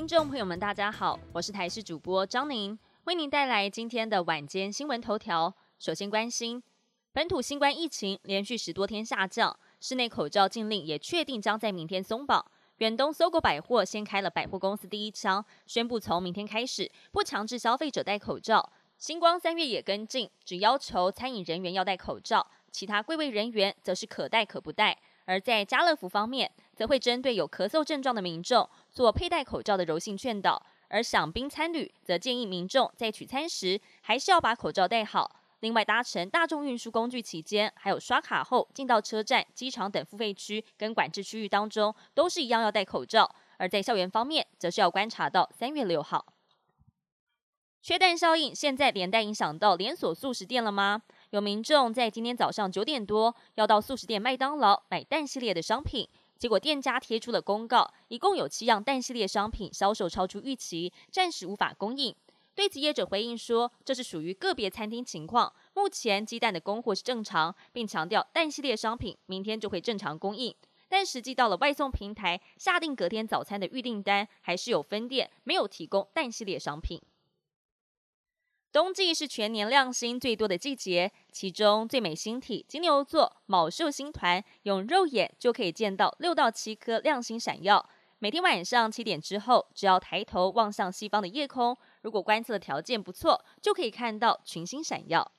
听众朋友们，大家好，我是台视主播张宁，为您带来今天的晚间新闻头条。首先关心本土新冠疫情连续十多天下降，室内口罩禁令也确定将在明天松绑。远东搜狗百货先开了百货公司第一枪，宣布从明天开始不强制消费者戴口罩。星光三月也跟进，只要求餐饮人员要戴口罩，其他柜位人员则是可戴可不戴。而在家乐福方面，则会针对有咳嗽症状的民众做佩戴口罩的柔性劝导；而享宾餐旅则建议民众在取餐时还是要把口罩戴好。另外，搭乘大众运输工具期间，还有刷卡后进到车站、机场等付费区跟管制区域当中，都是一样要戴口罩。而在校园方面，则是要观察到三月六号。缺蛋效应现在连带影响到连锁素食店了吗？有民众在今天早上九点多要到素食店麦当劳买蛋系列的商品，结果店家贴出了公告，一共有七样蛋系列商品销售超出预期，暂时无法供应。对此业者回应说，这是属于个别餐厅情况，目前鸡蛋的供货是正常，并强调蛋系列商品明天就会正常供应。但实际到了外送平台下定隔天早餐的预订单，还是有分店没有提供蛋系列商品。冬季是全年亮星最多的季节，其中最美星体金牛座卯宿星团，用肉眼就可以见到六到七颗亮星闪耀。每天晚上七点之后，只要抬头望向西方的夜空，如果观测的条件不错，就可以看到群星闪耀。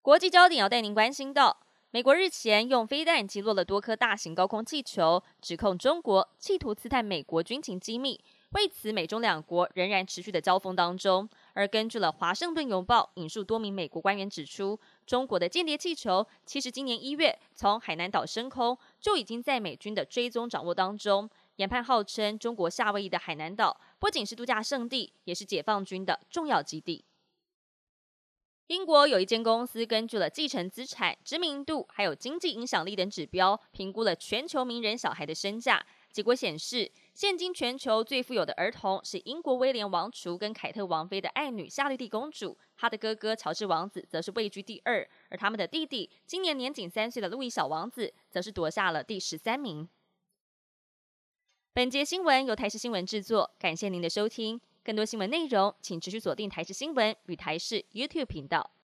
国际焦点要带您关心到，美国日前用飞弹击落了多颗大型高空气球，指控中国企图刺探美国军情机密。为此，美中两国仍然持续的交锋当中。而根据了《华盛顿邮报》引述多名美国官员指出，中国的间谍气球其实今年一月从海南岛升空，就已经在美军的追踪掌握当中。研判号称，中国夏威夷的海南岛不仅是度假胜地，也是解放军的重要基地。英国有一间公司根据了继承资产、知名度还有经济影响力等指标，评估了全球名人小孩的身价。结果显示，现今全球最富有的儿童是英国威廉王储跟凯特王妃的爱女夏绿蒂公主，她的哥哥乔治王子则是位居第二，而他们的弟弟今年年仅三岁的路易小王子则是夺下了第十三名。本节新闻由台视新闻制作，感谢您的收听。更多新闻内容，请持续锁定台视新闻与台视 YouTube 频道。